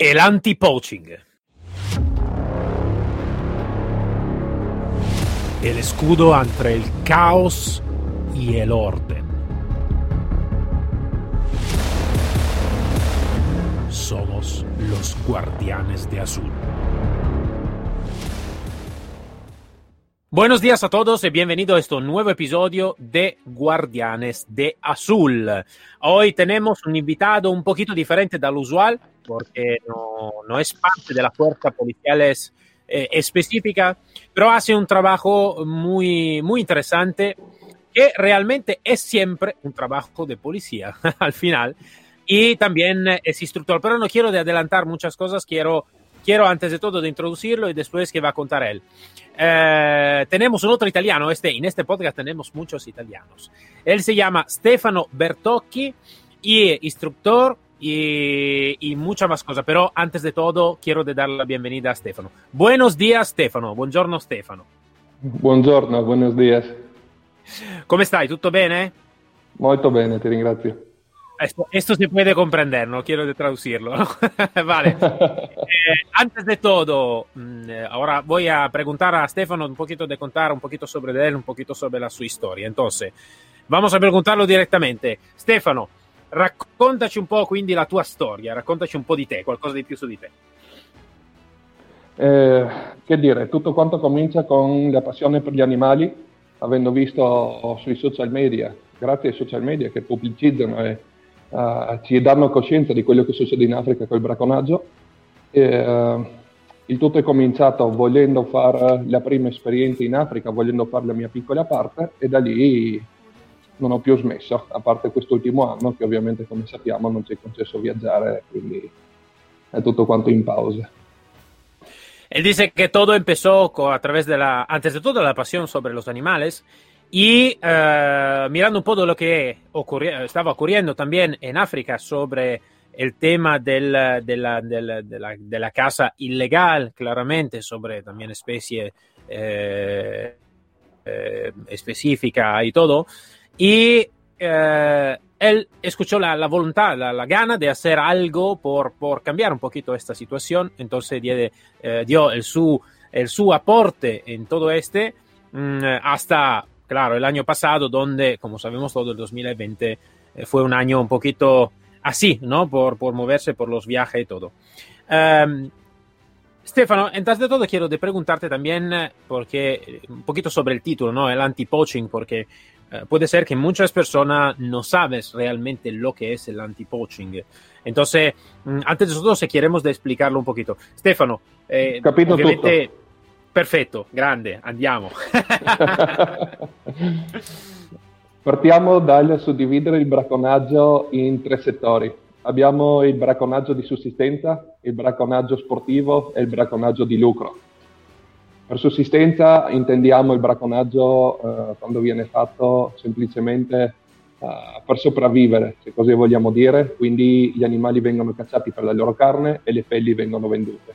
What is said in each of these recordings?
El anti-poaching. El escudo entre el caos y el orden. Somos los guardianes de azul. Buenos días a todos y bienvenido a este nuevo episodio de Guardianes de Azul. Hoy tenemos un invitado un poquito diferente del usual porque no, no es parte de la fuerza policial eh, específica, pero hace un trabajo muy, muy interesante que realmente es siempre un trabajo de policía al final y también es instructor, pero no quiero de adelantar muchas cosas, quiero quiero antes de todo de introducirlo y después que va a contar él. Eh, tenemos un otro italiano, este, en este podcast tenemos muchos italianos. Él se llama Stefano Bertocchi y es instructor y, y mucha más cosas. Pero antes de todo, quiero de dar la bienvenida a Stefano. Buenos días, Stefano. Buongiorno, Stefano. Buongiorno, buenos días. ¿Cómo estás? ¿Todo bien? Molto bene, ti ringrazio. Esto, esto, se puede comprender, no quiero de traducirlo. vale. Eh, antes de todo, mm, eh, ahora voy a preguntar a Stefano un poquito de contar un poquito sobre él, un poquito sobre la su historia. Entonces, vamos a preguntarlo directamente. Stefano, raccontaci un po' quindi la tua storia, raccontaci un po' di te, qualcosa di più su di te. Eh, che dire, tutto quanto comincia con la passione per gli animali, avendo visto sui social media, grazie ai social media che pubblicizzano e uh, ci danno coscienza di quello che succede in Africa col bracconaggio. E, uh, il tutto è cominciato volendo fare la prima esperienza in Africa, volendo fare la mia piccola parte e da lì non ho più smesso, a parte quest'ultimo anno che ovviamente come sappiamo non ci è concesso viaggiare, quindi è tutto quanto in pausa. Él dice que todo empezó a través la, antes de todo, la pasión sobre los animales y uh, mirando un poco lo que ocurri estaba ocurriendo también en África sobre el tema del, de, la, de, la, de, la, de, la, sobre también especie eh, eh, específica y todo. Y eh, él escuchó la, la voluntad, la, la, gana de hacer algo por, por, cambiar un poquito esta situación, entonces dio, eh, dio el, su, el su aporte en todo este mmm, hasta, claro, el año pasado, donde, como sabemos todo, el 2020 eh, fue un año un poquito así, ¿no? Por, por moverse por los viajes y todo. Um, Stefano, antes de todo quiero de preguntarte también, eh, porque un poquito sobre el título, ¿no? El anti-poaching, porque Uh, puede ser que muchas personas no sabes realmente lo que es el anti-poaching. Entonces, mm, antes de todo, si queremos de explicarlo un poquito. Stefano, eh, Capito ovviamente, tutto. perfetto, grande, andiamo. Partiamo dal suddividere il bracconaggio in tre settori. Abbiamo il bracconaggio di sussistenza, il bracconaggio sportivo e il bracconaggio di lucro. Per sussistenza intendiamo il bracconaggio eh, quando viene fatto semplicemente eh, per sopravvivere, se così vogliamo dire, quindi gli animali vengono cacciati per la loro carne e le pelli vengono vendute.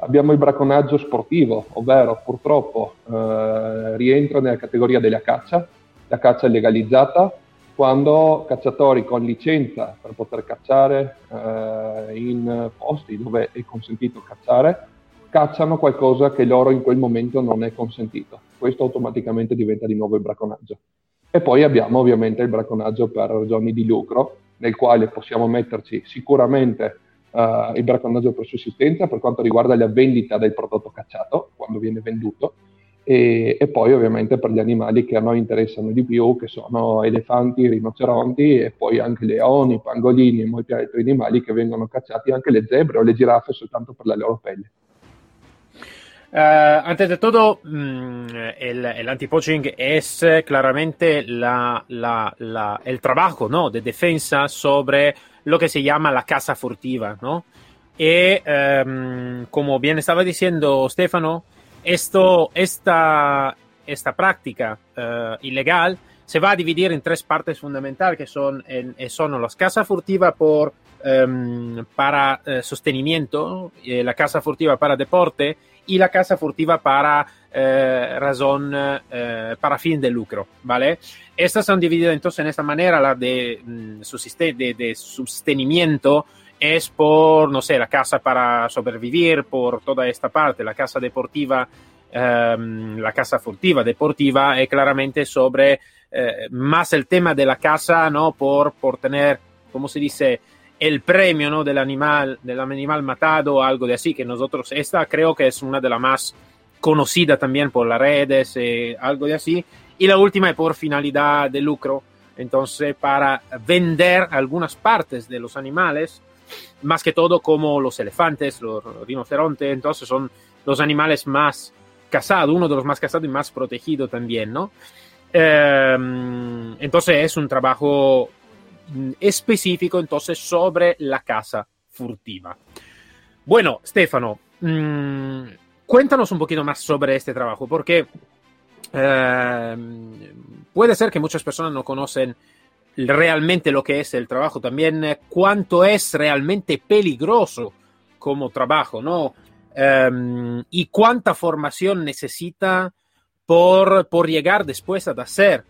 Abbiamo il bracconaggio sportivo, ovvero purtroppo eh, rientra nella categoria della caccia, la caccia legalizzata quando cacciatori con licenza per poter cacciare eh, in posti dove è consentito cacciare cacciano qualcosa che loro in quel momento non è consentito. Questo automaticamente diventa di nuovo il bracconaggio. E poi abbiamo ovviamente il bracconaggio per ragioni di lucro, nel quale possiamo metterci sicuramente uh, il bracconaggio per sussistenza per quanto riguarda la vendita del prodotto cacciato, quando viene venduto, e, e, poi ovviamente per gli animali che a noi interessano di più, che sono elefanti, rinoceronti e poi anche leoni, pangolini e molti altri animali che vengono cacciati, anche le zebre o le giraffe soltanto per la loro pelle. Uh, antes de todo, mm, el, el anti-poaching es claramente la, la, la, el trabajo ¿no? de defensa sobre lo que se llama la caza furtiva. ¿no? Y um, como bien estaba diciendo Stefano, esto, esta, esta práctica uh, ilegal se va a dividir en tres partes fundamentales que son, en, son las caza furtiva por, um, para uh, sostenimiento, la caza furtiva para deporte y la caza furtiva para eh, razón, eh, para fin de lucro, ¿vale? Estas son divididas entonces en esta manera, la de, mm, de, de sostenimiento es por, no sé, la casa para sobrevivir, por toda esta parte, la casa deportiva, um, la casa furtiva deportiva, es claramente sobre eh, más el tema de la casa, ¿no? Por, por tener, como se dice, el premio, ¿no? Del animal, del animal matado algo de así, que nosotros, esta creo que es una de las más conocidas también por las redes, eh, algo de así, y la última es por finalidad de lucro, entonces para vender algunas partes de los animales, más que todo como los elefantes, los rinocerontes, entonces son los animales más cazados, uno de los más cazados y más protegidos también, ¿no? Eh, entonces es un trabajo específico entonces sobre la caza furtiva. Bueno, Stefano, mmm, cuéntanos un poquito más sobre este trabajo, porque eh, puede ser que muchas personas no conocen realmente lo que es el trabajo, también eh, cuánto es realmente peligroso como trabajo, ¿no? Eh, y cuánta formación necesita por, por llegar después a hacer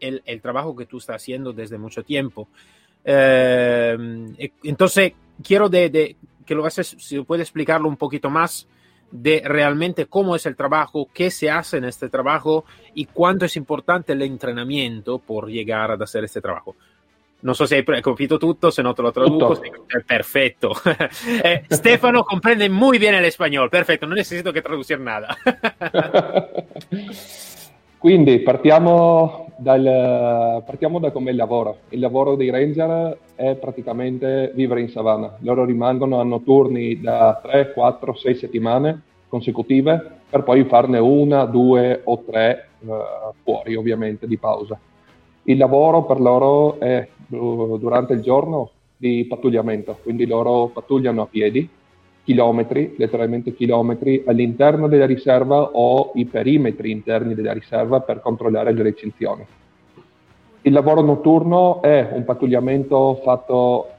el, el, trabajo que tú estás haciendo desde mucho tiempo. Eh, entonces, quiero de, de, que lo haces, si puede explicarlo un poquito más de realmente cómo es el trabajo, qué se hace en este trabajo y cuánto es importante el entrenamiento por llegar a hacer este trabajo. Non so se hai capito tutto, se no te lo traduco. Perfetto. eh, Stefano comprende muy bien el español, perfetto, non necesito che traducir nada. Quindi partiamo, dal, partiamo da come lavoro. Il lavoro dei ranger è praticamente vivere in savana. Loro rimangono a notturni da 3, 4, 6 settimane consecutive per poi farne una, due o tre uh, fuori ovviamente di pausa. Il lavoro per loro è uh, durante il giorno di pattugliamento, quindi loro pattugliano a piedi chilometri, letteralmente chilometri, all'interno della riserva o i perimetri interni della riserva per controllare le recinzioni. Il lavoro notturno è un pattugliamento fatto,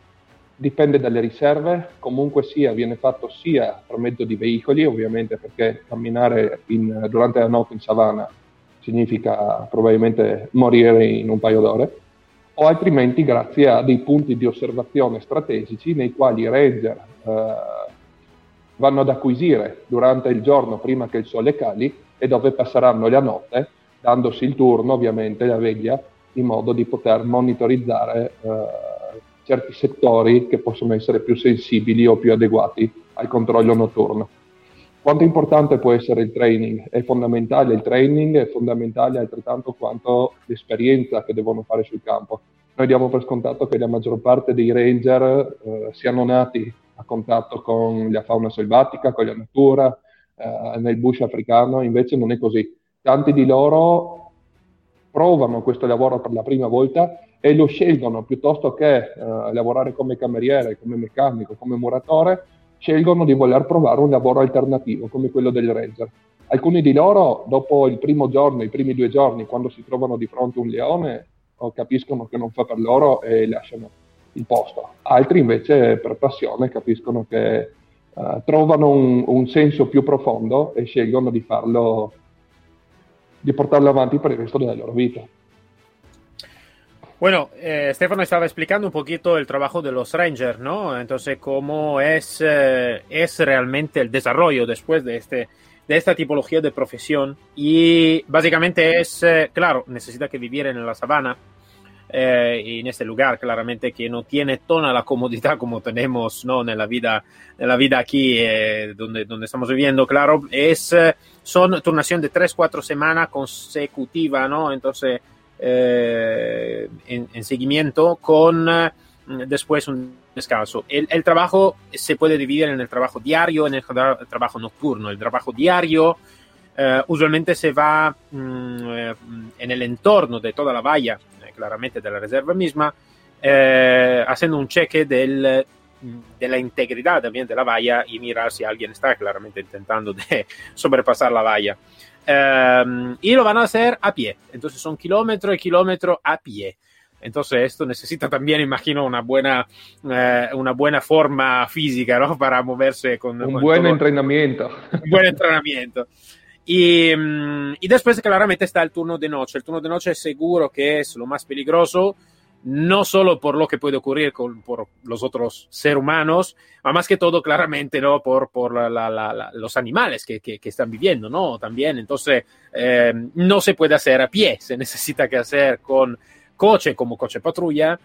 dipende dalle riserve, comunque sia, viene fatto sia per mezzo di veicoli, ovviamente perché camminare in, durante la notte in savana significa probabilmente morire in un paio d'ore, o altrimenti grazie a dei punti di osservazione strategici nei quali i ranger eh, vanno ad acquisire durante il giorno prima che il sole cali e dove passeranno la notte, dandosi il turno ovviamente la veglia in modo di poter monitorizzare eh, certi settori che possono essere più sensibili o più adeguati al controllo notturno. Quanto importante può essere il training? È fondamentale il training, è fondamentale altrettanto quanto l'esperienza che devono fare sul campo. Noi diamo per scontato che la maggior parte dei ranger eh, siano nati a contatto con la fauna selvatica, con la natura, eh, nel bush africano, invece non è così. Tanti di loro provano questo lavoro per la prima volta e lo scelgono piuttosto che eh, lavorare come cameriere, come meccanico, come muratore, scelgono di voler provare un lavoro alternativo come quello del ranger. Alcuni di loro, dopo il primo giorno, i primi due giorni, quando si trovano di fronte a un leone, capiscono che non fa per loro e lasciano il posto. Altri invece per passione capiscono che uh, trovano un, un, senso più profondo e scelgono di farlo, di portarlo avanti per il resto della loro vita. Bueno, eh, Stefano estaba explicando un poquito el trabajo de los Rangers, ¿no? Entonces, cómo es, eh, es realmente el desarrollo después de, este, de esta tipología de profesión. Y básicamente es, eh, claro, necesita que vivir en la sabana, eh, en este lugar claramente que no tiene toda la comodidad como tenemos ¿no? en, la vida, en la vida aquí eh, donde, donde estamos viviendo, claro, es, eh, son turnación de 3-4 semanas consecutiva, ¿no? Entonces, eh, en, en, seguimiento con después un descanso. El, el, trabajo se puede dividir en el trabajo diario, en el, el trabajo nocturno. El trabajo diario usualmente se va mm, en el entorno de toda la valla claramente de la reserva misma, eh, haciendo un cheque del, de la integridad también de la valla y mirar si alguien está claramente intentando de sobrepasar la valla. Eh, y lo van a hacer a pie, entonces son kilómetro y kilómetro a pie. Entonces esto necesita también, imagino, una buena, eh, una buena forma física, ¿no? Para moverse con... Un con buen todo. entrenamiento. Un buen entrenamiento. Y, y, después claramente está el turno de noche. El turno de noche es seguro que es lo más peligroso. no solo por lo que puede ocurrir con, por los otros seres humanos, más, que todo claramente ¿no? por, por la, la, los animales que, que, que, están viviendo ¿no? también. Entonces, eh, no se puede hacer a pie, se necesita que hacer con coche como coche patrulla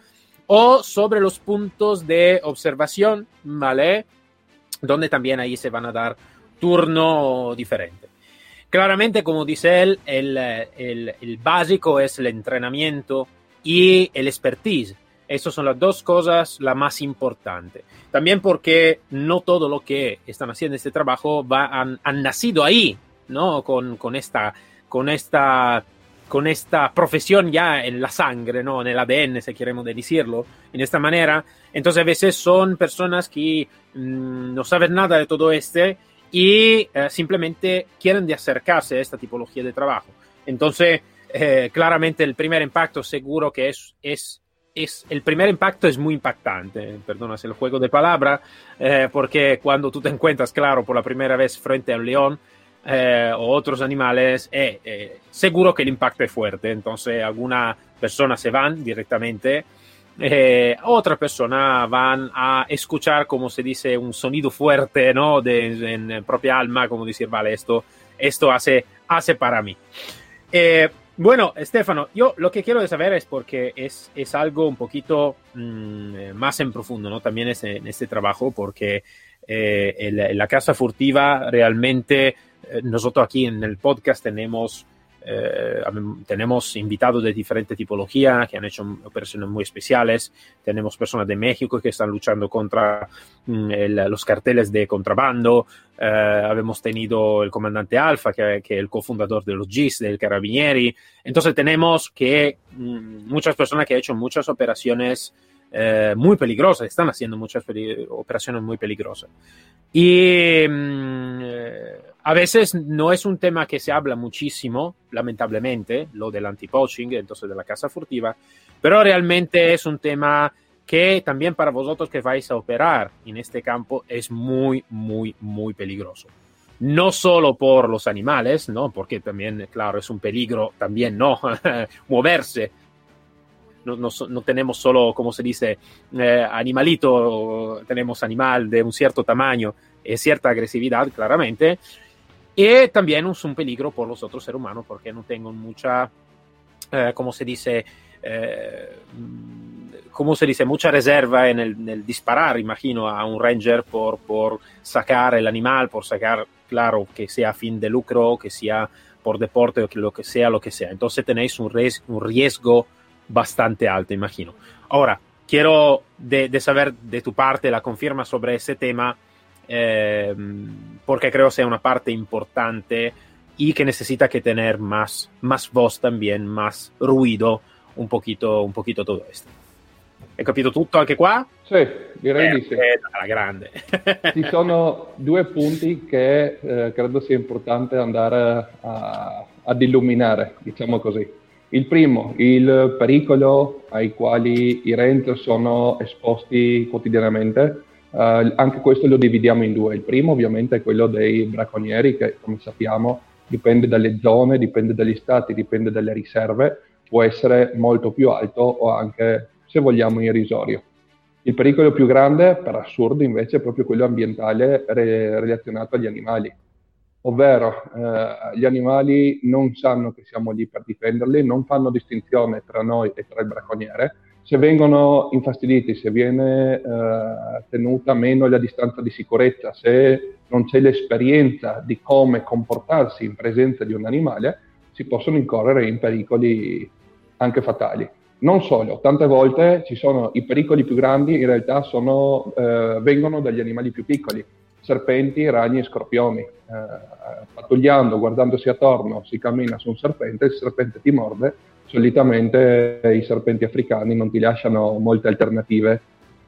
o sobre los puntos de observación, ¿vale? Donde también ahí se van a dar turno diferente. Claramente, como dice él, el, el, el básico es el entrenamiento y el expertise. Esas son las dos cosas la más importante. También porque no todo lo que están haciendo este trabajo va, han, han nacido ahí, ¿no? Con, con, esta, con, esta, con esta profesión ya en la sangre, ¿no? En el ADN, si queremos decirlo, en esta manera. Entonces a veces son personas que mmm, no saben nada de todo este y eh, simplemente quieren de acercarse a esta tipología de trabajo. Entonces, eh, claramente el primer impacto seguro que es, es, es, el primer impacto es muy impactante, perdona el juego de palabra, eh, porque cuando tú te encuentras, claro, por la primera vez frente a un león eh, o otros animales, eh, eh, seguro que el impacto es fuerte, entonces algunas personas se van directamente. Eh, otras personas van a escuchar, como se dice, un sonido fuerte, ¿no? De, en propia alma, como decir, vale, esto, esto hace, hace para mí. Eh, bueno, Estefano, yo lo que quiero saber es porque es, es algo un poquito mmm, más en profundo, ¿no? También en este trabajo, porque eh, la casa furtiva realmente eh, nosotros aquí en el podcast tenemos eh, tenemos invitados de diferente tipología que han hecho operaciones muy especiales. Tenemos personas de México que están luchando contra mm, el, los carteles de contrabando. Eh, hemos tenido el comandante Alfa, que, es el cofundador de los GIS, del Carabinieri. Entonces tenemos que mm, muchas personas que han hecho muchas operaciones eh, muy peligrosas, están haciendo muchas operaciones muy peligrosas. Y mm, eh, a veces no es un tema que se habla muchísimo, lamentablemente, lo del anti-poaching, entonces de la casa furtiva, pero realmente es un tema que también para vosotros que vais a operar en este campo es muy, muy, muy peligroso. No solo por los animales, ¿no? Porque también, claro, es un peligro también, ¿no? Moverse. No, no, no, tenemos solo, como se dice, eh, animalito, tenemos animal de un cierto tamaño y cierta agresividad, claramente, y también es un peligro por los otros seres humanos porque no tengo mucha, eh, como se dice, eh, como se dice, mucha reserva en el, en el, disparar, imagino, a un ranger por, por sacar el animal, por sacar, claro, que sea a fin de lucro, que sea por deporte o que lo que sea, lo que sea. Entonces tenéis un, ries un riesgo bastante alto, imagino. Ahora, quiero de, de saber de tu parte la confirma sobre ese tema eh, porque creo sea una parte importante y que necesita que tener más, más voz también, más ruido, un poquito, un poquito todo esto. Hai capito tutto anche qua? Sì, direi eh, di sì. Alla grande. Ci sono due punti che eh, credo sia importante andare a, ad illuminare, diciamo così. Il primo, il pericolo ai quali i ranger sono esposti quotidianamente Uh, anche questo lo dividiamo in due. Il primo ovviamente è quello dei bracconieri che come sappiamo dipende dalle zone, dipende dagli stati, dipende dalle riserve, può essere molto più alto o anche se vogliamo irrisorio. Il pericolo più grande, per assurdo, invece, è proprio quello ambientale re- relazionato agli animali. Ovvero, eh, gli animali non sanno che siamo lì per difenderli, non fanno distinzione tra noi e tra il bracconiere, se vengono infastiditi, se viene eh, tenuta meno la distanza di sicurezza, se non c'è l'esperienza di come comportarsi in presenza di un animale, si possono incorrere in pericoli anche fatali. Non solo, tante volte ci sono i pericoli più grandi, in realtà sono, eh, vengono dagli animali più piccoli, serpenti, ragni e scorpioni. Eh, pattugliando, guardandosi attorno, si cammina su un serpente, il serpente ti morde, solitamente i serpenti africani non ti lasciano molte alternative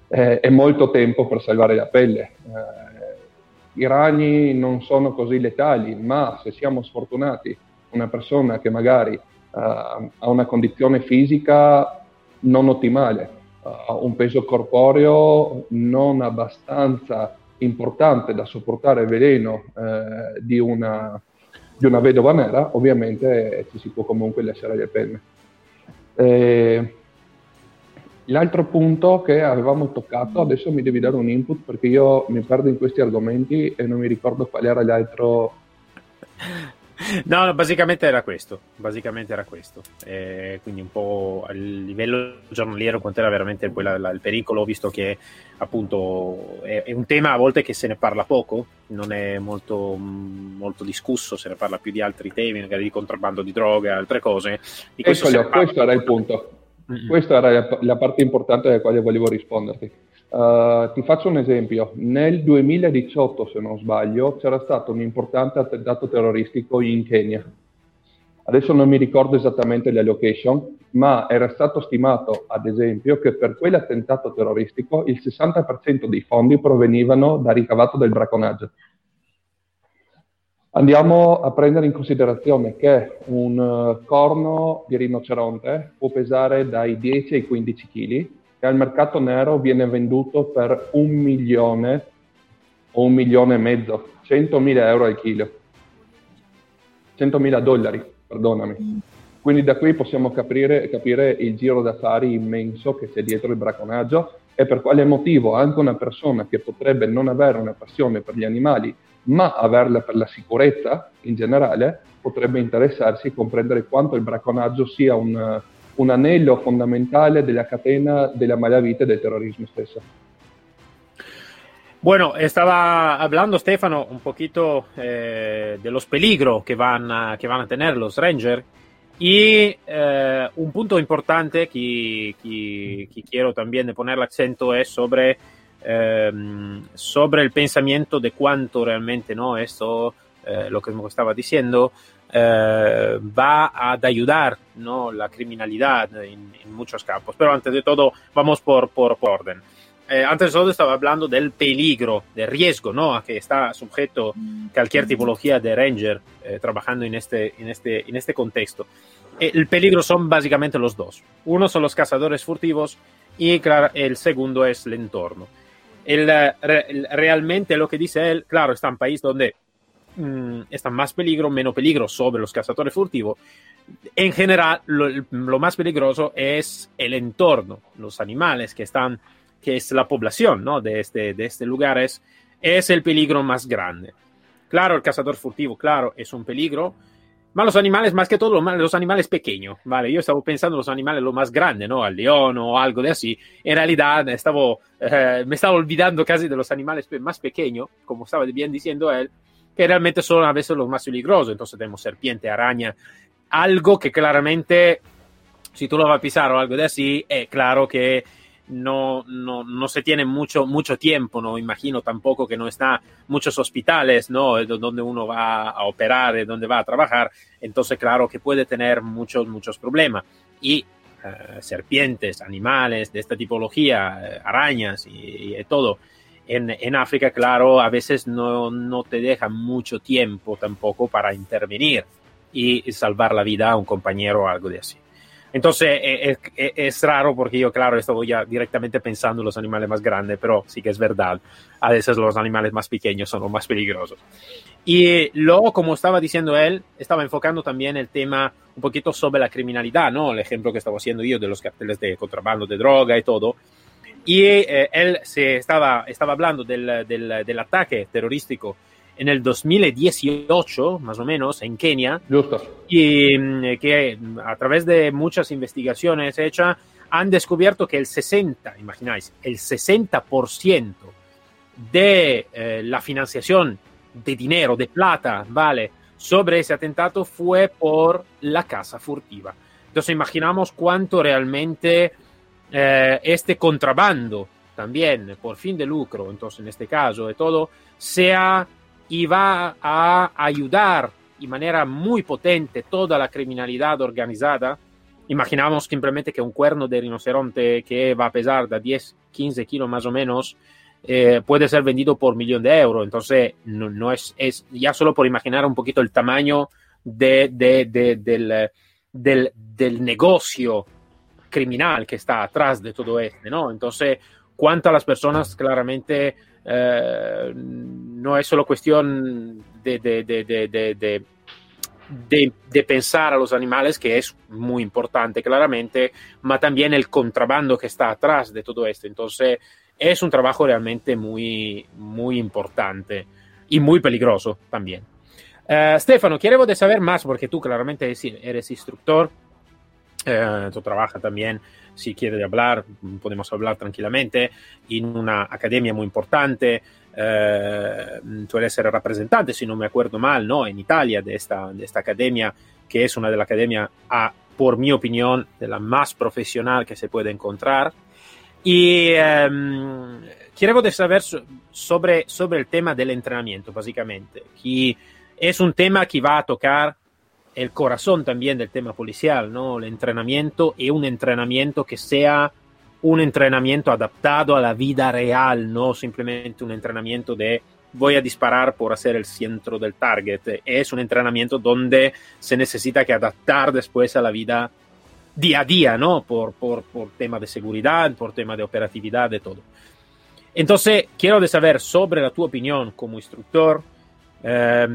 eh, e molto tempo per salvare la pelle. Eh, I ragni non sono così letali, ma se siamo sfortunati, una persona che magari uh, ha una condizione fisica non ottimale, ha uh, un peso corporeo non abbastanza importante da sopportare il veleno eh, di, una, di una vedova nera, ovviamente ci si può comunque lasciare le penne. Eh, L'altro punto che avevamo toccato, adesso mi devi dare un input perché io mi perdo in questi argomenti e non mi ricordo qual era l'altro. No, basicamente era questo, basicamente era questo. Eh, quindi un po' a livello giornaliero quanto era veramente quella, la, il pericolo, visto che appunto è, è, un tema a volte che se ne parla poco, non è molto, molto discusso, se ne parla più di altri temi, magari di contrabbando di droga, altre cose. Di questo, Eccolo, questo era il punto. Mm-hmm. Questa era la parte importante alla quale volevo risponderti. Uh, ti faccio un esempio. Nel 2018, se non sbaglio, c'era stato un importante attentato terroristico in Kenya. Adesso non mi ricordo esattamente la location, ma era stato stimato, ad esempio, che per quell'attentato terroristico il 60% dei fondi provenivano da ricavato del bracconaggio. Andiamo a prendere in considerazione che un uh, corno di rinoceronte può pesare dai 10 ai 15 kg che al mercato nero viene venduto per un milione o un milione e mezzo, 100.000 euro al chilo, 100.000 dollari, perdonami. Quindi da qui possiamo capire, capire il giro d'affari immenso che c'è dietro il bracconaggio e per quale motivo anche una persona che potrebbe non avere una passione per gli animali, ma averla per la sicurezza in generale, potrebbe interessarsi e comprendere quanto il bracconaggio sia un, un anello fondamentale della catena della malavita e del terrorismo stesso. Bueno, estaba hablando Stefano un poquito eh, de los peligros que van, a, que van a tener los Rangers y eh, un punto importante que, quiero también poner el acento es sobre, eh, sobre el pensamiento de cuánto realmente no esto, eh, lo que me estaba diciendo, eh, va a ayudar ¿no? la criminalidad en, muchos campos. Pero antes de todo, vamos por, orden. Eh, antes de todo estaba hablando del peligro, del riesgo, ¿no? A que está sujeto cualquier tipología de ranger eh, trabajando en este, este, este contexto. El peligro son básicamente los dos. Uno son los cazadores furtivos y el segundo es el entorno. Realmente lo que dice él, claro, está en un país donde mmm, está más peligro, menos peligro sobre los cazadores furtivos. En general, lo, más peligroso es el entorno, los animales que están, que es la población ¿no? de, este, de este lugar, es, es el peligro más grande. Claro, el cazador furtivo, claro, es un peligro, pero los animales, más que todo, los animales pequeños, ¿vale? Yo estaba pensando en los animales lo más grandes, ¿no? Al león o algo de así. En realidad, estaba, eh, me estaba olvidando casi de los animales más pequeños, como estaba bien diciendo él, que realmente son a veces los más peligrosos. Entonces tenemos serpiente, araña, algo que claramente, si tú lo vas a pisar o algo de así, es claro que no, no, no se tiene mucho, mucho tiempo, no imagino tampoco que no está muchos hospitales, ¿no? Donde uno va a operar, donde va a trabajar, entonces claro que puede tener muchos, muchos problemas. Y serpientes, animales de esta tipología, arañas y, y todo, en, en, África, claro, a veces no, no, te dejan mucho tiempo tampoco para intervenir y salvar la vida a un compañero o algo de así. Entonces e, es, es, es, raro porque yo, claro, estoy ya directamente pensando en los animales más grandes, pero sí que es verdad. A veces los animales más pequeños son los más peligrosos. Y luego, como estaba diciendo él, estaba enfocando también el tema un poquito sobre la criminalidad, ¿no? El ejemplo que estaba haciendo yo de los carteles de contrabando de droga y todo. Y eh, él se estaba, estaba hablando del, del, del, ataque terrorístico en el 2018, más o menos, en Kenia. Justo. Y mm, que a través de muchas investigaciones hechas han descubierto que el 60, imagináis, el 60% de eh, la financiación de dinero, de plata, ¿vale? Sobre ese atentado fue por la casa furtiva. Entonces imaginamos cuánto realmente eh, este contrabando también por fin de lucro, entonces en este caso de todo, sea y va a ayudar de manera muy potente toda la criminalidad organizada. Imaginamos simplemente que un cuerno de rinoceronte que va a pesar de 10, 15 kilos más o menos, eh, puede ser vendido por millón de euros. Entonces, no, es, ya solo por imaginar un poquito el tamaño de, de, de, del, del, del negocio criminal que está atrás de todo este, ¿no? Entonces, cuanto a las personas, claramente eh, no es solo cuestión de, de, de, de, pensar a los animales, que es muy importante claramente, pero también el contrabando que está atrás de todo esto. Entonces, es un trabajo realmente muy, muy importante y muy peligroso también. Uh, Stefano, quiero saber más, porque tú claramente eres, eres instructor, uh, tú trabajas también, si quieres hablar, podemos hablar tranquilamente, en una academia muy importante, uh, tú eres el representante, si no me acuerdo mal, ¿no? en Italia de esta, de esta academia, que es una de las academias, por mi opinión, de la más profesional que se puede encontrar. Y um, quiero saber sobre, sobre el tema del entrenamiento, básicamente, que es un tema que va a tocar el corazón también del tema policial, ¿no? El entrenamiento y un entrenamiento que sea un entrenamiento adaptado a la vida real, no simplemente un entrenamiento de voy a disparar por hacer el centro del target. Es un entrenamiento donde se necesita que adaptar después a la vida día a día, ¿no? Por, por, por tema de seguridad, por tema de operatividad, de todo. Entonces, quiero saber sobre la tu opinión como instructor, eh,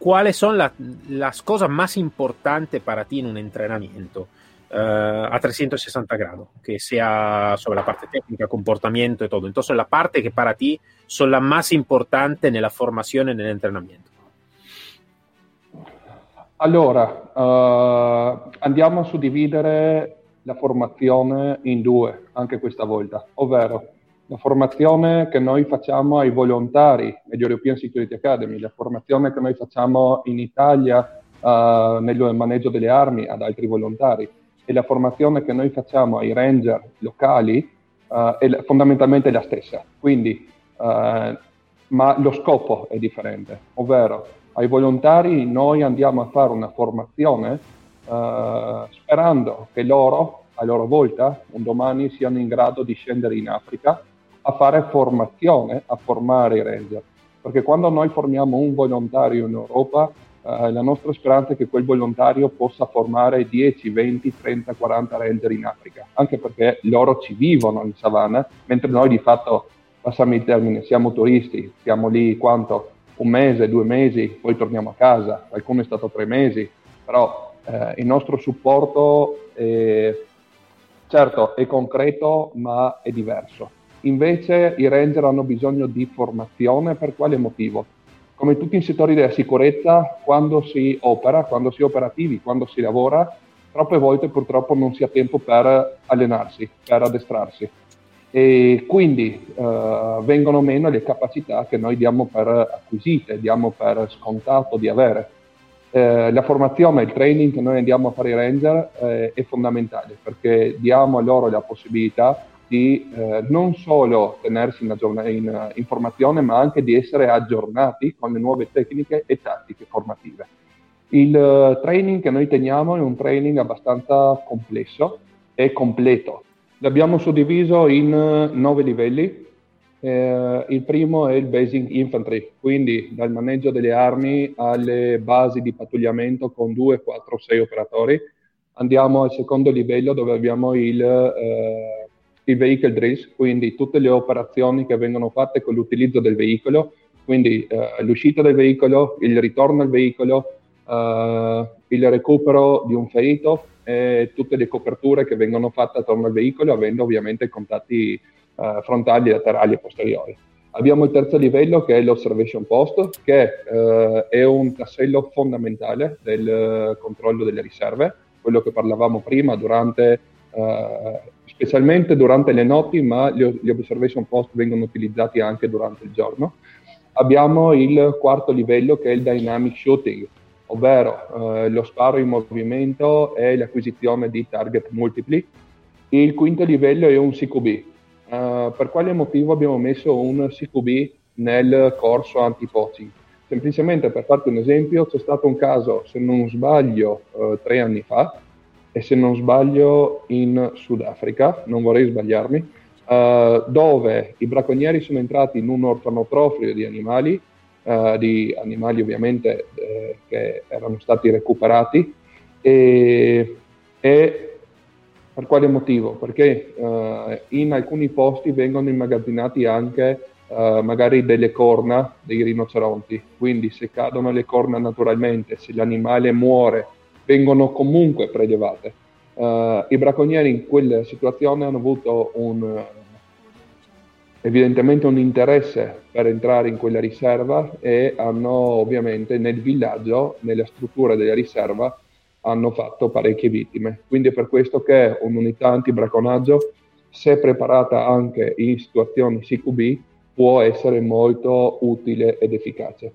¿cuáles son la, las cosas más importantes para ti en un entrenamiento uh, a 360 grados? Que sea sobre la parte técnica, comportamiento y todo. Entonces, la parte que para ti son las más importantes en la formación en el entrenamiento. Allora, uh, andiamo a suddividere la formazione in due anche questa volta, ovvero la formazione che noi facciamo ai volontari agli European Security Academy, la formazione che noi facciamo in Italia uh, nel maneggio delle armi ad altri volontari e la formazione che noi facciamo ai ranger locali uh, è fondamentalmente la stessa. Quindi, uh, ma lo scopo è differente, ovvero ai volontari noi andiamo a fare una formazione sperando che loro a loro volta un domani siano in grado di scendere in Africa a fare formazione, a formare i ranger. Perché quando noi formiamo un volontario in Europa, eh, la nostra speranza è che quel volontario possa formare 10, 20, 30, 40 ranger in Africa, anche perché loro ci vivono in savana, mentre noi di fatto, passiamo il termine, siamo turisti, siamo lì quanto? Un mese, due mesi, poi torniamo a casa, qualcuno è stato tre mesi, però eh, il nostro supporto è Certo, è concreto, ma è diverso. Invece i ranger hanno bisogno di formazione per quale motivo? Come tutti i settori della sicurezza, quando si opera, quando si è operativi, quando si lavora, troppe volte purtroppo non si ha tempo per allenarsi, per addestrarsi. E quindi eh, vengono meno le capacità che noi diamo per acquisite, diamo per scontato di avere eh, la formazione, il training che noi andiamo a fare i ranger eh, è fondamentale perché diamo a loro la possibilità di eh, non solo tenersi in, aggiorn- in, in, formazione ma anche di essere aggiornati con le nuove tecniche e tattiche formative. Il uh, training che noi teniamo è un training abbastanza complesso e completo. L'abbiamo suddiviso in uh, nove livelli eh, il primo è il Basic Infantry, quindi dal maneggio delle armi alle basi di pattugliamento con 2, 4, 6 operatori. Andiamo al secondo livello dove abbiamo il, eh, il Vehicle Drills, quindi tutte le operazioni che vengono fatte con l'utilizzo del veicolo, quindi eh, l'uscita del veicolo, il ritorno al veicolo, eh, il recupero di un ferito e tutte le coperture che vengono fatte attorno al veicolo, avendo ovviamente contatti eh, frontali, laterali e posteriori. Abbiamo il terzo livello che è l'observation post, che eh, è un tassello fondamentale del eh, controllo delle riserve, quello che parlavamo prima durante, eh, specialmente durante le notti, ma gli, gli observation post vengono utilizzati anche durante il giorno. Abbiamo il quarto livello che è il dynamic shooting, ovvero eh, lo sparo in movimento e l'acquisizione di target multipli. Il quinto livello è un CQB, Uh, per quale motivo abbiamo messo un CQB nel corso anti-poaching? Semplicemente per farti un esempio, c'è stato un caso, se non sbaglio, uh, tre anni fa, e se non sbaglio in Sudafrica, non vorrei sbagliarmi, uh, dove i bracconieri sono entrati in un orfanotrofio di animali, di animali ovviamente eh, che erano stati recuperati, e, e per quale motivo? Perché uh, in alcuni posti vengono immagazzinati anche uh, magari delle corna dei rinoceronti, quindi se cadono le corna naturalmente, se l'animale muore, vengono comunque prelevate. Uh, I bracconieri in quella situazione hanno avuto un, evidentemente un interesse per entrare in quella riserva e hanno ovviamente nel villaggio, nella struttura della riserva, hanno fatto parecchie vittime. Quindi è per questo che un'unità antibracconaggio, se preparata anche in situazioni CQB, può essere molto utile ed efficace.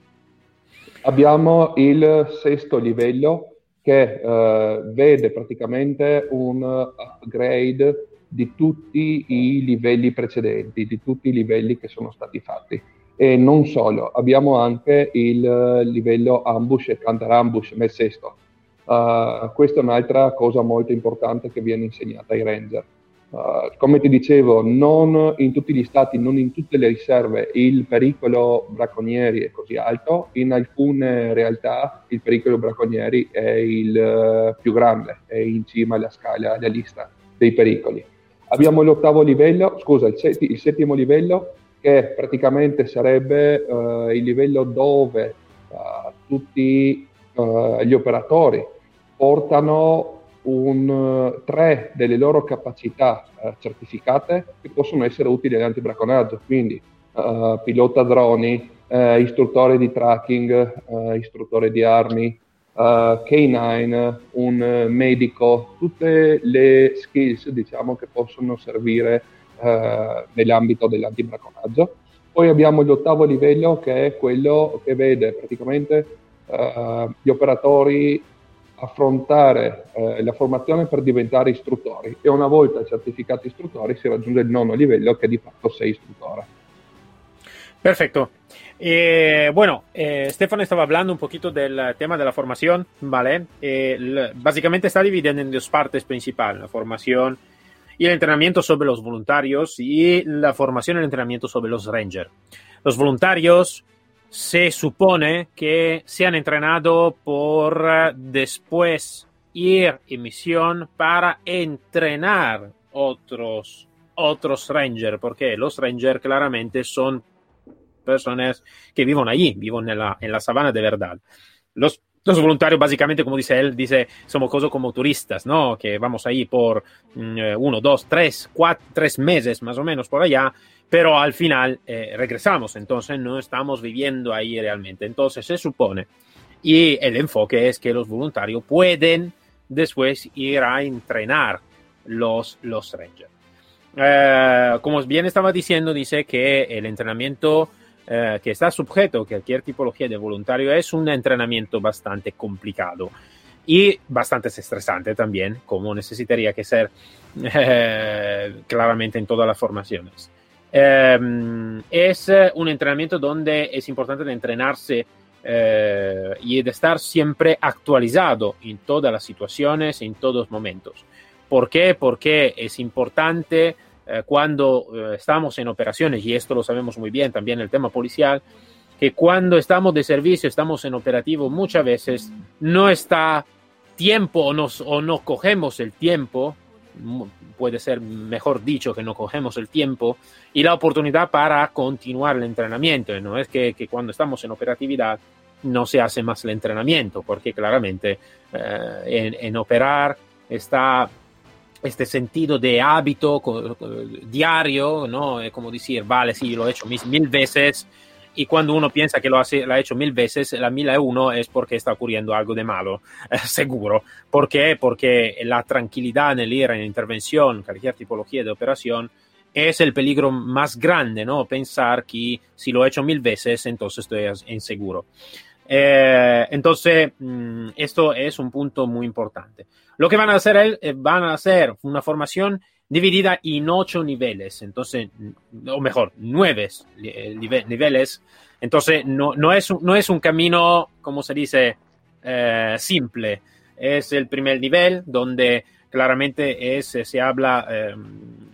Abbiamo il sesto livello che eh, vede praticamente un upgrade di tutti i livelli precedenti, di tutti i livelli che sono stati fatti. E non solo, abbiamo anche il livello ambush e counter ambush nel sesto. Uh, questa è un'altra cosa molto importante che viene insegnata ai ranger. Uh, come ti dicevo, non in tutti gli stati, non in tutte le riserve il pericolo bracconieri è così alto, in alcune realtà il pericolo bracconieri è il uh, più grande, è in cima alla scala, alla lista dei pericoli. Abbiamo l'ottavo livello, scusa, il, setti, il settimo livello, che praticamente sarebbe uh, il livello dove uh, tutti gli operatori portano un, tre delle loro capacità certificate che possono essere utili all'antibracconaggio, quindi pilota droni, istruttore di tracking, istruttore di armi, uh, K9, un medico, tutte le skills diciamo, che possono servire nell'ambito dell'antibraconaggio. Poi abbiamo l'ottavo livello che è quello che vede praticamente gli operatori affrontare eh, la formazione per diventare istruttori e una volta certificati istruttori si raggiunge il nono livello che di fatto sei istruttore. Perfetto. Eh, bueno, eh, Stefano estaba hablando un poquito del tema de la formación, ¿vale? Eh, básicamente está dividiendo en dos partes principales, la formación y el entrenamiento sobre los voluntarios y la formación y el entrenamiento sobre los rangers. Los voluntarios se supone que se han entrenado por después ir en misión para entrenar otros otros rangers, porque los rangers claramente son personas que viven allí, viven en la, en la sabana de verdad. Los, los voluntarios, básicamente, como dice él, dice, somos cosas como turistas, ¿no? Que vamos ahí por mm, eh, uno, dos, tres, cuatro, tres meses más o menos por allá, pero al final eh, regresamos, entonces no estamos viviendo ahí realmente. Entonces se supone, y el enfoque es que los voluntarios pueden después ir a entrenar los, los rangers. Eh, como bien estaba diciendo, dice que el entrenamiento eh, que está sujeto a cualquier tipología de voluntario es un entrenamiento bastante complicado y bastante estresante también, como necesitaría que ser eh, claramente en todas las formaciones. Eh, es un entrenamiento donde es importante entrenarse y de estar siempre actualizado en todas las situaciones, en todos los momentos. ¿Por qué? Porque es importante eh, cuando eh, estamos en operaciones, y esto lo sabemos muy bien también el tema policial, que cuando estamos de servicio, estamos en operativo, muchas veces no está tiempo o no cogemos el tiempo, puede ser mejor dicho que no cogemos el tiempo y la oportunidad para continuar el entrenamiento. No es que, que cuando estamos en operatividad no se hace más el entrenamiento, porque claramente eh, en, en operar está este sentido de hábito diario, ¿no? Es como decir, vale, sí, lo he hecho mil veces, y cuando uno piensa que lo, hace, lo ha hecho mil veces, la mil y uno es porque está ocurriendo algo de malo, seguro. ¿Por qué? Porque la tranquilidad en el ir en intervención, cualquier tipología de operación, es el peligro más grande, ¿no? Pensar que si lo he hecho mil veces, entonces estoy inseguro. Eh, entonces, mm, esto es un punto muy importante. Lo que van a hacer, eh, van a hacer una formación dividida en ocho niveles, entonces, o mejor, nueve eh, niveles. Entonces, no, no, es, no es un camino, como se dice, simple. Es el primer nivel donde claramente es, se habla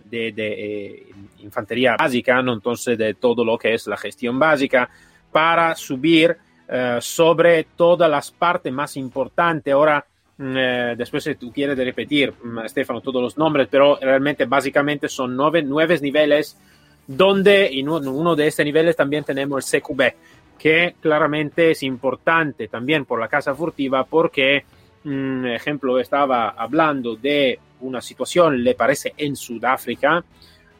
de, de infantería básica, ¿no? entonces de todo lo que es la gestión básica, para subir eh, sobre todas las partes más importantes. Ahora, eh, después si tú quieres repetir, mm, Stefano, todos los nombres, pero realmente básicamente son nueve, nueve niveles donde en uno de estos niveles también tenemos el CQB, que claramente es importante también por la casa furtiva porque, mm, ejemplo, estaba hablando de una situación, le parece, en Sudáfrica,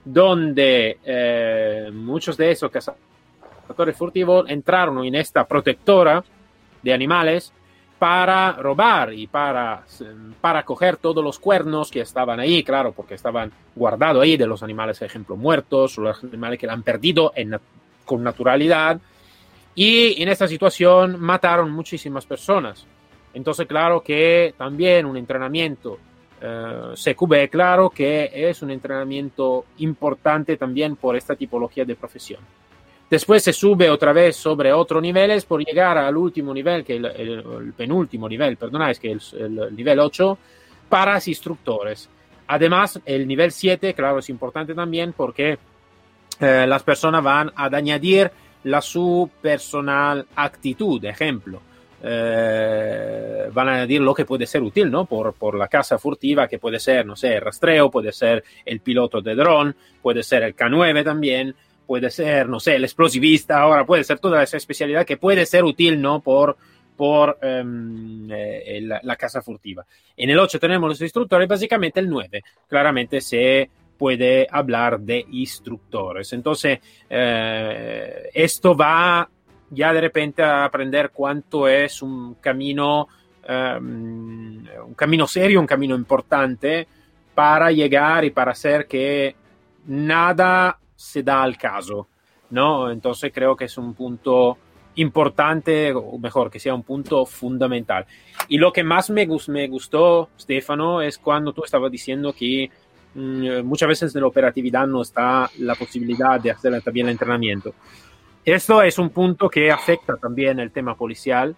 donde eh, muchos de esos cazadores furtivos entraron en esta protectora de animales para robar y para, para coger todos los cuernos que estaban ahí, claro, porque estaban guardados ahí de los animales, ejemplo, muertos, los animales que han perdido en, con naturalidad. Y en esta situación mataron muchísimas personas. Entonces, claro que también un entrenamiento eh, CQB, claro que es un entrenamiento importante también por esta tipología de profesión. Después se sube otra vez sobre otros niveles por llegar al último nivel, que el, penúltimo nivel, perdonáis, que el, nivel 8, para instructores. Además, el nivel 7, claro, es importante también porque eh, las personas van a añadir la su personal actitud, ejemplo. Eh, van a añadir lo que puede ser útil, ¿no? Por, por la casa furtiva, que puede ser, no sé, el rastreo, puede ser el piloto de dron, puede ser el K9 también puede ser, no sé, el explosivista, ahora puede ser toda esa especialidad que puede ser útil, ¿no? Por, por um, eh, la, casa furtiva. En el 8 tenemos los instructores, básicamente el 9, claramente se puede hablar de instructores. Entonces, eh, esto va ya de repente a aprender cuánto es un camino, um, un camino serio, un camino importante para llegar y para hacer que nada se da al caso, ¿no? Entonces creo que es un punto importante, o mejor, que sea un punto fundamental. Y lo que más me, me gustó, Stefano, es cuando tú estabas diciendo que mm, muchas veces en la operatividad no está la posibilidad de hacer también el entrenamiento. Esto es un punto que afecta también el tema policial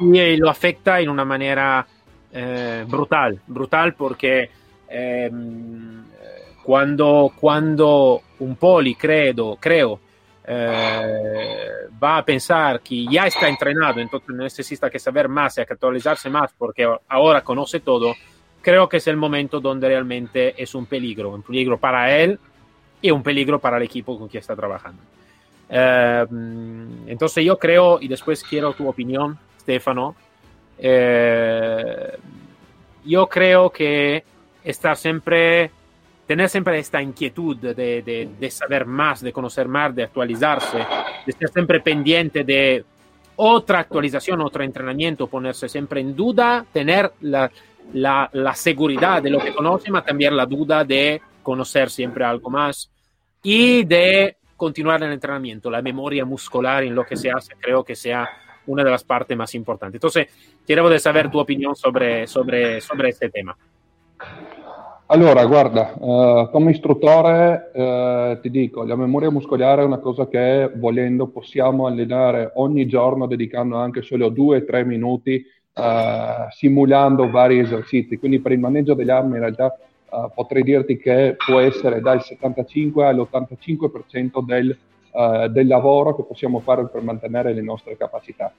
y lo afecta en una manera eh, brutal, brutal porque eh, cuando, cuando un poli, credo, creo, eh, va a pensar que ya está entrenado, entonces necesita que saber más y actualizarse más porque ahora conoce todo, creo que es el momento donde realmente es un peligro, un peligro para él y un peligro para el equipo con quien está trabajando. Eh, entonces yo creo, y después quiero tu opinión, Stefano, eh, yo creo que está siempre tener siempre esta inquietud de, saber más, de conocer más, de actualizarse, de estar siempre pendiente de otra actualización, otro entrenamiento, ponerse siempre en duda, tener la, seguridad de lo que conoce, pero también la duda de conocer siempre algo más y de continuar el entrenamiento, la memoria muscular en lo que se hace, creo que sea una de las partes más importantes. Entonces, quiero saber tu opinión sobre, sobre, sobre este tema. Allora, guarda, uh, come istruttore uh, ti dico, la memoria muscolare è una cosa che volendo possiamo allenare ogni giorno dedicando anche solo due o tre minuti uh, simulando vari esercizi. Quindi per il maneggio delle armi in realtà potrei dirti che può essere dal 75 all'85% del, del lavoro che possiamo fare per mantenere le nostre capacità.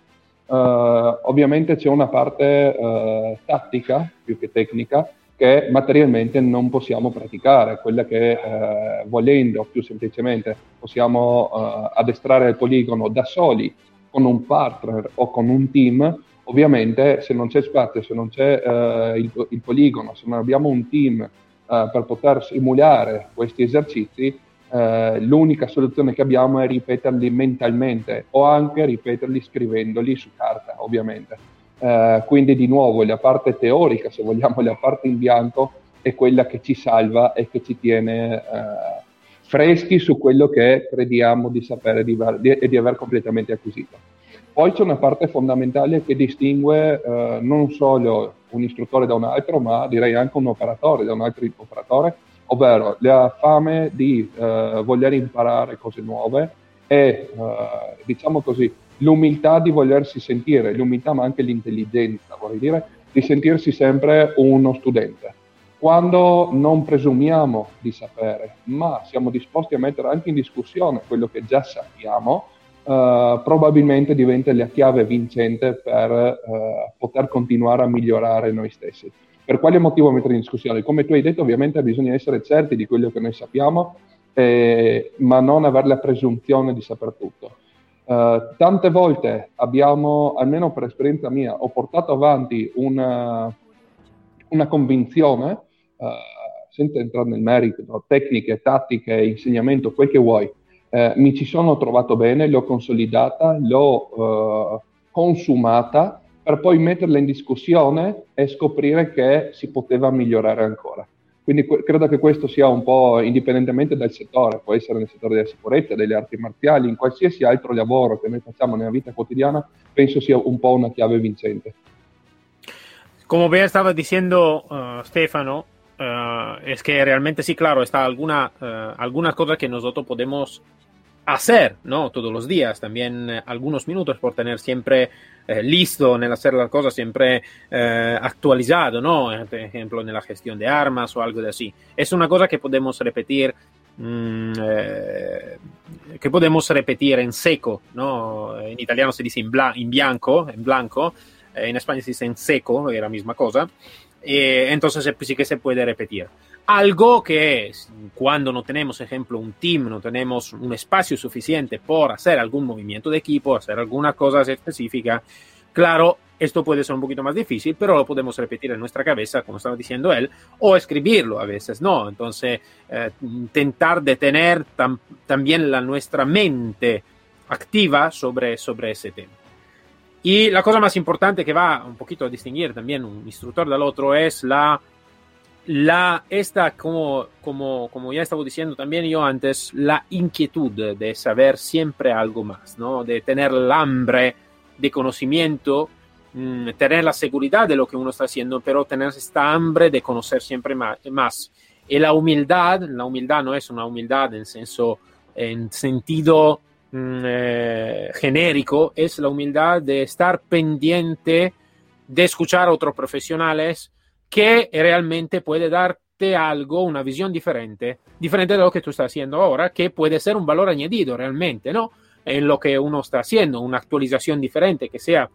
ovviamente c'è una parte tattica più che tecnica che materialmente non possiamo praticare, quella che eh, volendo più semplicemente possiamo eh, addestrare il poligono da soli con un partner o con un team, ovviamente se non c'è spazio, se non c'è eh, il, il, poligono, se non abbiamo un team eh, per poter simulare questi esercizi, eh, l'unica soluzione che abbiamo è ripeterli mentalmente o anche ripeterli scrivendoli su carta, ovviamente. Eh, quindi di nuovo la parte teorica, se vogliamo, la parte in bianco è quella che ci salva e che ci tiene eh, freschi su quello che crediamo di sapere di, di, e di aver completamente acquisito. Poi c'è una parte fondamentale che distingue eh, non solo un istruttore da un altro, ma direi anche un operatore da un altro operatore, ovvero la fame di eh, voler imparare cose nuove e, eh, diciamo così, l'umiltà di volersi sentire, l'umiltà ma anche l'intelligenza, vorrei dire, di sentirsi sempre uno studente. Quando non presumiamo di sapere, ma siamo disposti a mettere anche in discussione quello che già sappiamo, eh, probabilmente diventa la chiave vincente per eh, poter continuare a migliorare noi stessi. Per quale motivo mettere in discussione? Come tu hai detto, ovviamente bisogna essere certi di quello che noi sappiamo eh, ma non avere la presunzione di saper tutto. Uh, tante volte abbiamo, almeno per esperienza mia, ho portato avanti una, una convinzione, uh, senza entrare nel merito, no? tecniche, tattiche, insegnamento, quel che vuoi, uh, mi ci sono trovato bene, l'ho consolidata, l'ho consumata per poi metterla in discussione e scoprire che si poteva migliorare ancora. Quindi credo che questo sia un po' indipendentemente dal settore, può essere nel settore della sicurezza, delle arti marziali, in qualsiasi altro lavoro che noi facciamo nella vita quotidiana, penso sia un po' una chiave vincente. Como bien estaba diciendo uh, Stefano, uh, es que realmente sí, claro, está alguna, uh, algunas cosas que nosotros podemos hacer, ¿no? Todos los días, también eh, algunos minutos por tener siempre eh, listo en hacer las cosas, siempre eh, actualizado, ¿no? Por ejemplo, en la gestión de armas o algo de así. Es una cosa que podemos repetir, eh, que podemos repetir en seco, ¿no? En italiano se dice in, bla in bianco, en blanco, en España se dice en seco, es la misma cosa. entonces sí que se puede repetir. Algo que cuando no tenemos, ejemplo, un team, no tenemos un espacio suficiente por hacer algún movimiento de equipo, hacer alguna cosa específica, claro, esto puede ser un poquito más difícil, pero lo podemos repetir en nuestra cabeza, como estaba diciendo él, o escribirlo a veces, ¿no? Entonces, eh, intentar de tener tam también la, nuestra mente activa sobre, sobre ese tema. Y la cosa más importante que va un poquito a distinguir también un instructor del otro es la la, esta, como, como, como ya estaba diciendo también yo antes, la inquietud de saber siempre algo más, ¿no? de tener el hambre de conocimiento, mmm, tener la seguridad de lo que uno está haciendo, pero tener esta hambre de conocer siempre más. Y la humildad, la humildad no es una humildad en, sentido mmm, eh, genérico, es la humildad de estar pendiente de escuchar a otros profesionales, que realmente puede darte algo, una visión diferente, diferente de lo que tú estás haciendo ahora, que puede ser un valor añadido realmente, ¿no? En lo que uno está haciendo, una actualización diferente que sea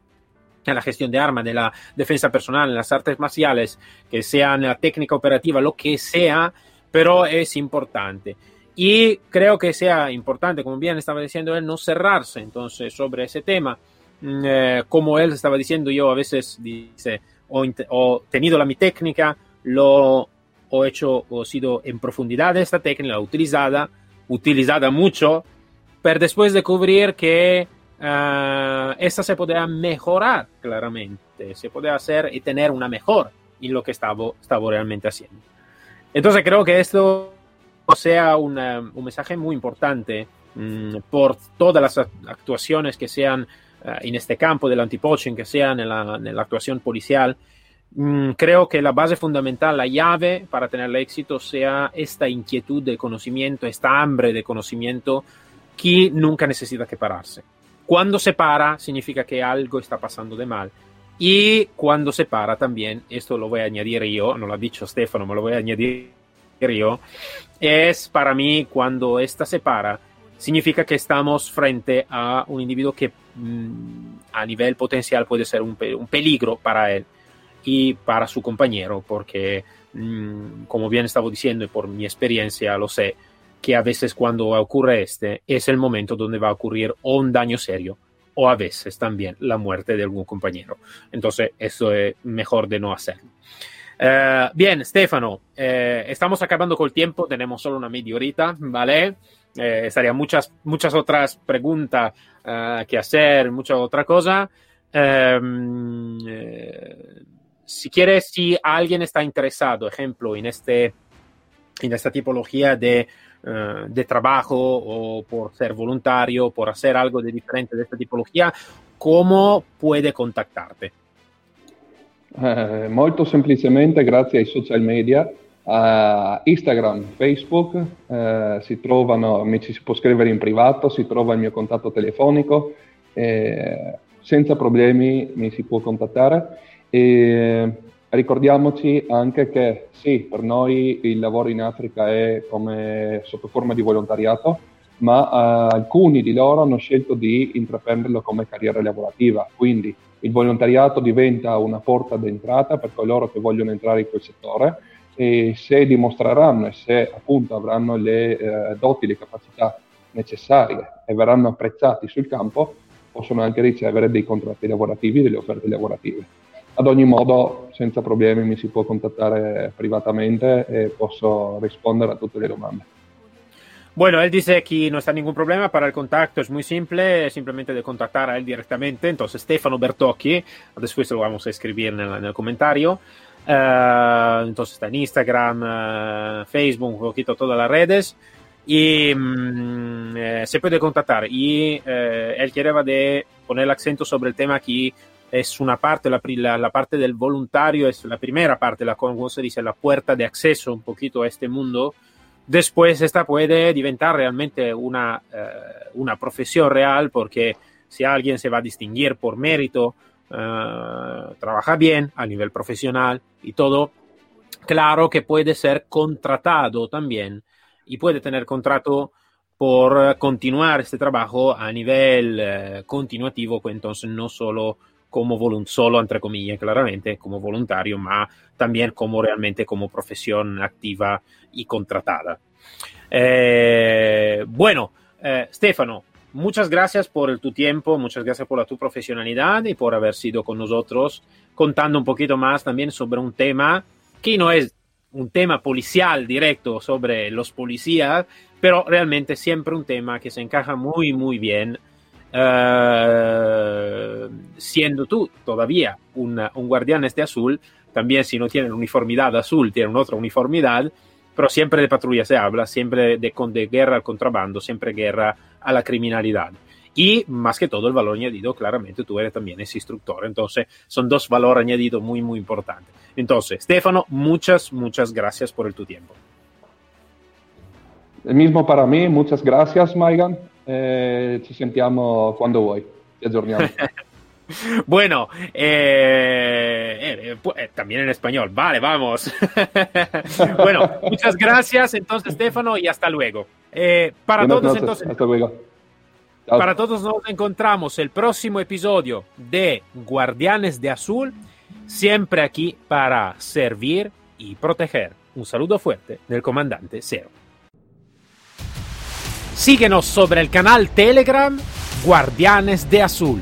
en la gestión de armas, de la defensa personal, en las artes marciales, que sea en la técnica operativa, lo que sea, pero es importante. Y creo que sea importante, como bien estaba diciendo él, no cerrarse entonces sobre ese tema. Mm, eh, como él estaba diciendo, yo a veces dice, o, o tenido la mi técnica, lo ho hecho, o sido en profundidad esta técnica, utilizada, utilizada mucho, pero después descubrir que uh, esta se podía mejorar claramente, se puede hacer y tener una mejor en lo que estaba, estaba realmente haciendo. Entonces creo que esto sea una, un mensaje muy importante mmm, por todas las actuaciones que sean en este campo del antipoaching, que sea en la, en la actuación policial, mm, creo que la base fundamental, la llave para tener el éxito sea esta inquietud de conocimiento, esta hambre de conocimiento que nunca necesita que pararse. Cuando se para, significa que algo está pasando de mal. Y cuando se para también, esto lo voy a añadir yo, no lo ha dicho Stefano, me lo voy a añadir yo, es para mí cuando esta se para, significa que estamos frente a un individuo que a nivel potencial puede ser un, un, peligro para él y para su compañero, porque mmm, como bien estaba diciendo y por mi experiencia lo sé, que a veces cuando ocurre este es el momento donde va a ocurrir o un daño serio o a veces también la muerte de algún compañero. Entonces, eso es mejor de no hacerlo. Uh, bien, Stefano, eh, estamos acabando con el tiempo, tenemos solo una media horita, ¿vale? Eh, estaría muchas, muchas otras preguntas uh, que hacer, mucha otra cosa. Um, eh, si quieres, si alguien está interesado, ejemplo, en, este, en esta tipología de, uh, de trabajo o por ser voluntario, por hacer algo de diferente de esta tipología, ¿cómo puede contactarte? Eh, molto semplicemente grazie ai social media Uh, Instagram, Facebook, uh, si trovano, mi ci si può scrivere in privato, si trova il mio contatto telefonico, eh, senza problemi mi si può contattare. E ricordiamoci anche che sì, per noi il lavoro in Africa è come sotto forma di volontariato, ma uh, alcuni di loro hanno scelto di intraprenderlo come carriera lavorativa, quindi il volontariato diventa una porta d'entrata per coloro che vogliono entrare in quel settore e se dimostreranno e se appunto avranno le eh, doti, le capacità necessarie e verranno apprezzati sul campo, possono anche ricevere dei contratti lavorativi, delle offerte lavorative. Ad ogni modo, senza problemi, mi si può contattare privatamente e posso rispondere a tutte le domande. Bueno, él dice que no está ningún problema, para el contacto es muy simple, simplemente de contactar a él directamente. Entonces, Stefano Bertocchi, después lo vamos a escribir en el, en el comentario. Uh, entonces está en Instagram, uh, Facebook, un poquito todas las redes. Y um, eh, se puede contactar. Y eh, él quería de poner el acento sobre el tema que es una parte, la, la, la, parte del voluntario, es la primera parte, la, como se dice, la puerta de acceso un poquito a este mundo Después esta puede diventar realmente una, eh, una profesión real porque si alguien se va a distinguir por mérito, eh, trabaja bien a nivel profesional y todo, claro que puede ser contratado también y puede tener contrato por continuar este trabajo a nivel eh, continuativo, pues entonces no solo como volunt solo entre comillas, claramente, como voluntario, ma también como realmente como profesión activa y contratada. Eh, bueno, eh, Stefano, muchas gracias por tu tiempo, muchas gracias por la, tu profesionalidad y por haber sido con nosotros contando un poquito más también sobre un tema que no es un tema policial directo sobre los policías, pero realmente siempre un tema que se encaja muy, muy bien Uh, siendo tú todavía un guardián este azul, también si no tienen uniformidad azul, tienen otra uniformidad, pero siempre de patrulla se habla, siempre de, de guerra al contrabando, siempre guerra a la criminalidad. Y más que todo el valor añadido, claramente tú eres también ese instructor. Entonces, son dos valores añadidos muy, muy importantes. Entonces, Stefano, muchas, muchas gracias por el tu tiempo. El mismo para mí, muchas gracias, Maigan. Eh, ci sentiamo quando vuoi, ci aggiorniamo. Bueno, eh, eh, eh, también en español. Vale, vamos. bueno, muchas gracias entonces, Stefano, y hasta luego. para Buenas todos, noches, entonces. Hasta luego. Chao. Para todos nos encontramos el próximo episodio de Guardianes de Azul, siempre aquí para servir y proteger. Un saludo fuerte del comandante Cero. Síguenos sobre el canal Telegram Guardianes de Azul.